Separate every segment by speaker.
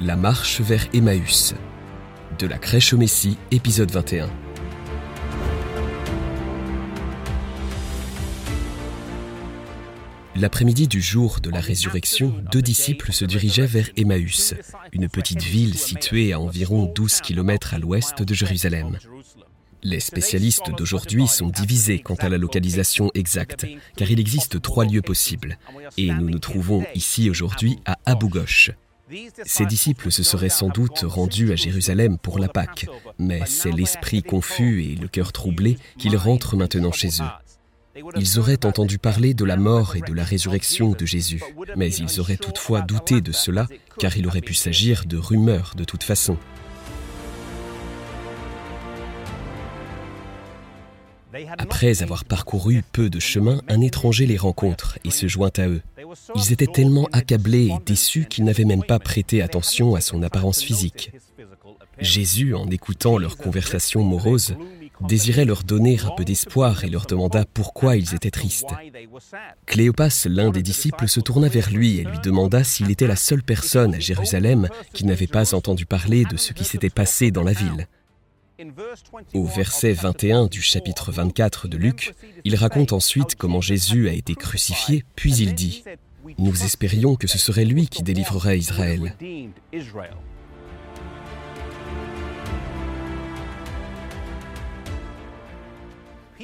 Speaker 1: La marche vers Emmaüs. De la crèche au Messie, épisode 21. L'après-midi du jour de la résurrection, deux disciples se dirigeaient vers Emmaüs, une petite ville située à environ 12 km à l'ouest de Jérusalem. Les spécialistes d'aujourd'hui sont divisés quant à la localisation exacte, car il existe trois lieux possibles, et nous nous trouvons ici aujourd'hui à Abu Ghosh. Ces disciples se seraient sans doute rendus à Jérusalem pour la Pâque, mais c'est l'esprit confus et le cœur troublé qu'ils rentrent maintenant chez eux. Ils auraient entendu parler de la mort et de la résurrection de Jésus, mais ils auraient toutefois douté de cela, car il aurait pu s'agir de rumeurs de toute façon. Après avoir parcouru peu de chemin, un étranger les rencontre et se joint à eux. Ils étaient tellement accablés et déçus qu'ils n'avaient même pas prêté attention à son apparence physique. Jésus, en écoutant leur conversation morose, désirait leur donner un peu d'espoir et leur demanda pourquoi ils étaient tristes. Cléopas, l'un des disciples, se tourna vers lui et lui demanda s'il était la seule personne à Jérusalem qui n'avait pas entendu parler de ce qui s'était passé dans la ville. Au verset 21 du chapitre 24 de Luc, il raconte ensuite comment Jésus a été crucifié, puis il dit, Nous espérions que ce serait lui qui délivrerait Israël.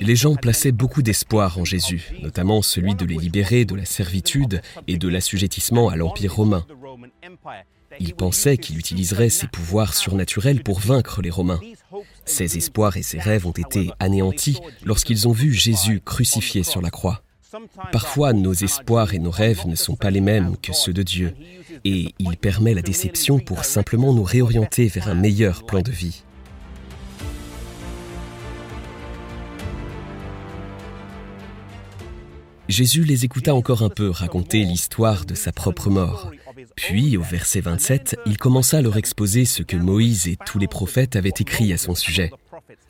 Speaker 1: Les gens plaçaient beaucoup d'espoir en Jésus, notamment celui de les libérer de la servitude et de l'assujettissement à l'Empire romain. Ils pensaient qu'il utiliserait ses pouvoirs surnaturels pour vaincre les Romains. Ces espoirs et ces rêves ont été anéantis lorsqu'ils ont vu Jésus crucifié sur la croix. Parfois, nos espoirs et nos rêves ne sont pas les mêmes que ceux de Dieu, et il permet la déception pour simplement nous réorienter vers un meilleur plan de vie. Jésus les écouta encore un peu raconter l'histoire de sa propre mort. Puis, au verset 27, il commença à leur exposer ce que Moïse et tous les prophètes avaient écrit à son sujet.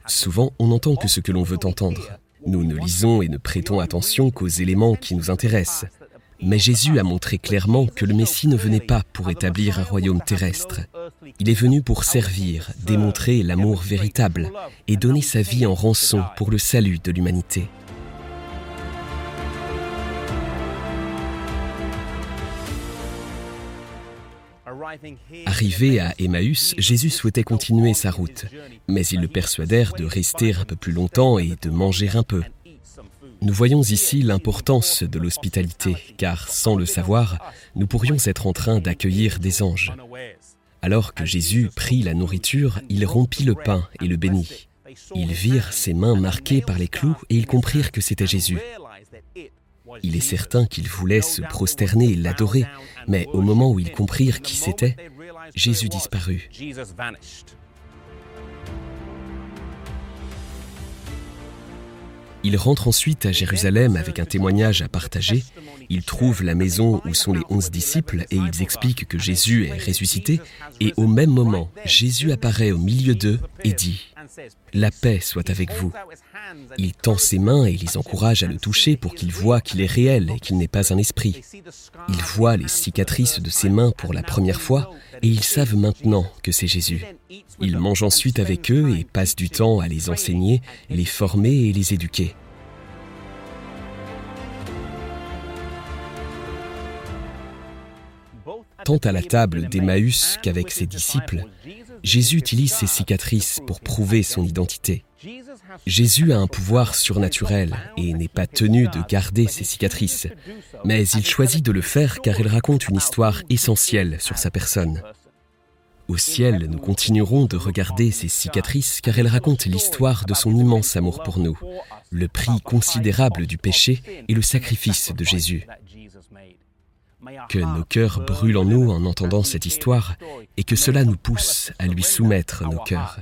Speaker 1: Souvent, on n'entend que ce que l'on veut entendre. Nous ne lisons et ne prêtons attention qu'aux éléments qui nous intéressent. Mais Jésus a montré clairement que le Messie ne venait pas pour établir un royaume terrestre. Il est venu pour servir, démontrer l'amour véritable et donner sa vie en rançon pour le salut de l'humanité. Arrivé à Emmaüs, Jésus souhaitait continuer sa route, mais ils le persuadèrent de rester un peu plus longtemps et de manger un peu. Nous voyons ici l'importance de l'hospitalité, car sans le savoir, nous pourrions être en train d'accueillir des anges. Alors que Jésus prit la nourriture, il rompit le pain et le bénit. Ils virent ses mains marquées par les clous et ils comprirent que c'était Jésus. Il est certain qu'ils voulaient se prosterner et l'adorer, mais au moment où ils comprirent qui c'était, Jésus disparut. Ils rentrent ensuite à Jérusalem avec un témoignage à partager. Ils trouvent la maison où sont les onze disciples et ils expliquent que Jésus est ressuscité. Et au même moment, Jésus apparaît au milieu d'eux et dit ⁇ La paix soit avec vous ⁇ Il tend ses mains et les encourage à le toucher pour qu'ils voient qu'il est réel et qu'il n'est pas un esprit. Ils voient les cicatrices de ses mains pour la première fois et ils savent maintenant que c'est Jésus. Il mange ensuite avec eux et passe du temps à les enseigner, les former et les éduquer. Tant à la table d'Emmaüs qu'avec ses disciples, Jésus utilise ses cicatrices pour prouver son identité. Jésus a un pouvoir surnaturel et n'est pas tenu de garder ses cicatrices, mais il choisit de le faire car il raconte une histoire essentielle sur sa personne. Au ciel, nous continuerons de regarder ces cicatrices car elles racontent l'histoire de son immense amour pour nous, le prix considérable du péché et le sacrifice de Jésus. Que nos cœurs brûlent en nous en entendant cette histoire et que cela nous pousse à lui soumettre nos cœurs.